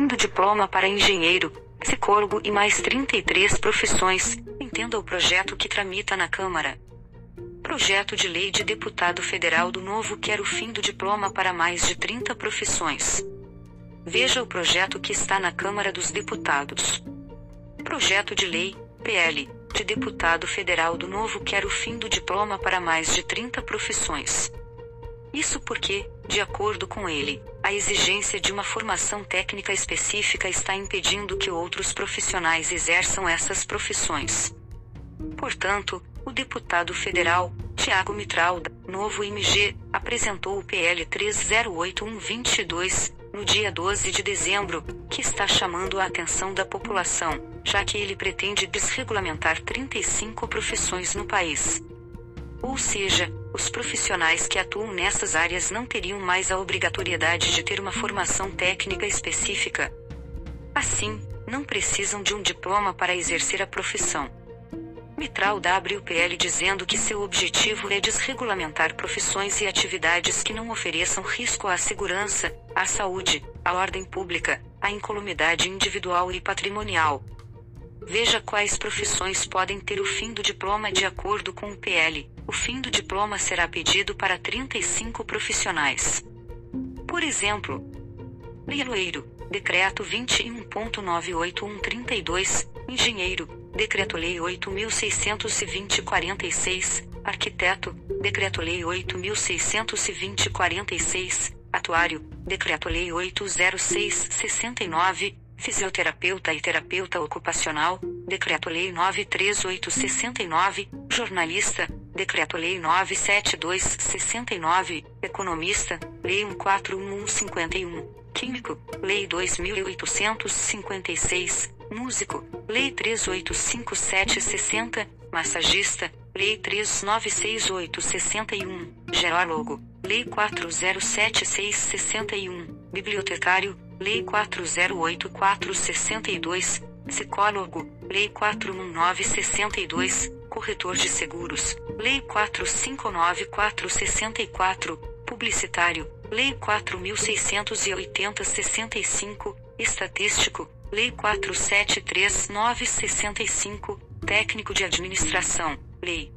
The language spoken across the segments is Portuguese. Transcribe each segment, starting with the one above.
do diploma para engenheiro, psicólogo e mais 33 profissões. Entenda o projeto que tramita na Câmara. Projeto de lei de deputado federal do Novo quer o fim do diploma para mais de 30 profissões. Veja o projeto que está na Câmara dos Deputados. Projeto de lei, PL, de deputado federal do Novo quer o fim do diploma para mais de 30 profissões. Isso porque, de acordo com ele, a exigência de uma formação técnica específica está impedindo que outros profissionais exerçam essas profissões. Portanto, o deputado federal, Tiago Mitral, da Novo MG, apresentou o PL 308122, no dia 12 de dezembro, que está chamando a atenção da população, já que ele pretende desregulamentar 35 profissões no país. Ou seja, os profissionais que atuam nessas áreas não teriam mais a obrigatoriedade de ter uma formação técnica específica. Assim, não precisam de um diploma para exercer a profissão. Mitral WPL dizendo que seu objetivo é desregulamentar profissões e atividades que não ofereçam risco à segurança, à saúde, à ordem pública, à incolumidade individual e patrimonial. Veja quais profissões podem ter o fim do diploma de acordo com o PL. O fim do diploma será pedido para 35 profissionais. Por exemplo, leiloeiro, decreto 21.98132, engenheiro, decreto-lei 8620/46, arquiteto, decreto-lei 8620/46, atuário, decreto-lei 806/69, fisioterapeuta e terapeuta ocupacional, Decreto-Lei 93869, jornalista, Decreto-Lei 97269, economista, Lei 141151, químico, Lei 2856, músico, Lei 385760, massagista, Lei 396861, geólogo, Lei 407661, bibliotecário, Lei 408462, psicólogo, Lei 41962, corretor de seguros, Lei 459464, publicitário, Lei 4680-65, estatístico, Lei 473965, técnico de administração, Lei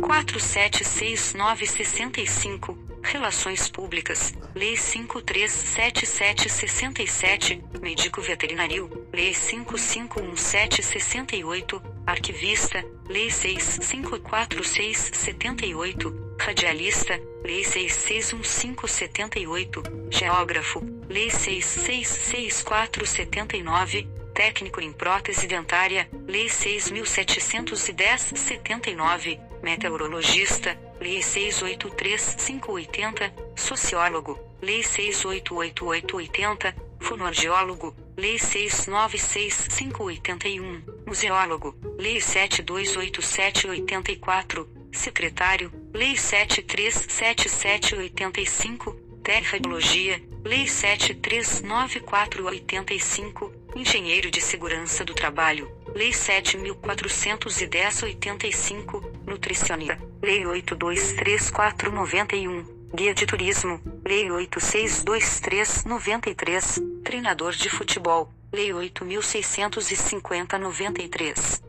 476965, Relações Públicas, Lei 537767, Médico Veterinário, Lei 551768, Arquivista, Lei 654678, Radialista, Lei 661578, Geógrafo, Lei 666479, Técnico em Prótese Dentária, Lei 6710-79, Meteorologista, Lei 683580, Sociólogo, Lei 688880, Fonoaudiólogo, Lei 696581, Museólogo, Lei 728784, Secretário, Lei 737785, Terradiologia, Lei 739485, Engenheiro de Segurança do Trabalho, Lei 7410-85, Nutricionista, Lei 823491, Guia de Turismo, Lei 862393, Treinador de Futebol, Lei 8650-93.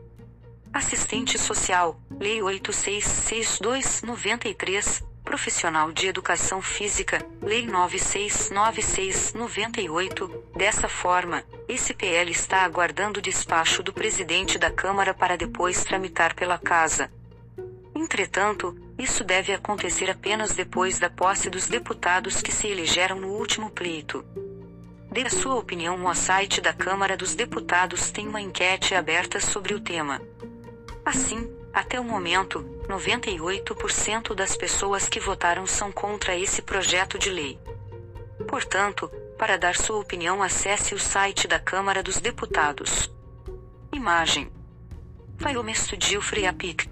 Assistente Social, Lei 866293, Profissional de Educação Física, Lei 9696-98. Dessa forma, esse PL está aguardando o despacho do presidente da Câmara para depois tramitar pela Casa. Entretanto, isso deve acontecer apenas depois da posse dos deputados que se elegeram no último pleito. Dê a sua opinião no site da Câmara dos Deputados tem uma enquete aberta sobre o tema. Assim, até o momento, 98% das pessoas que votaram são contra esse projeto de lei. Portanto, para dar sua opinião, acesse o site da Câmara dos Deputados. Imagem: Vai o Freapic.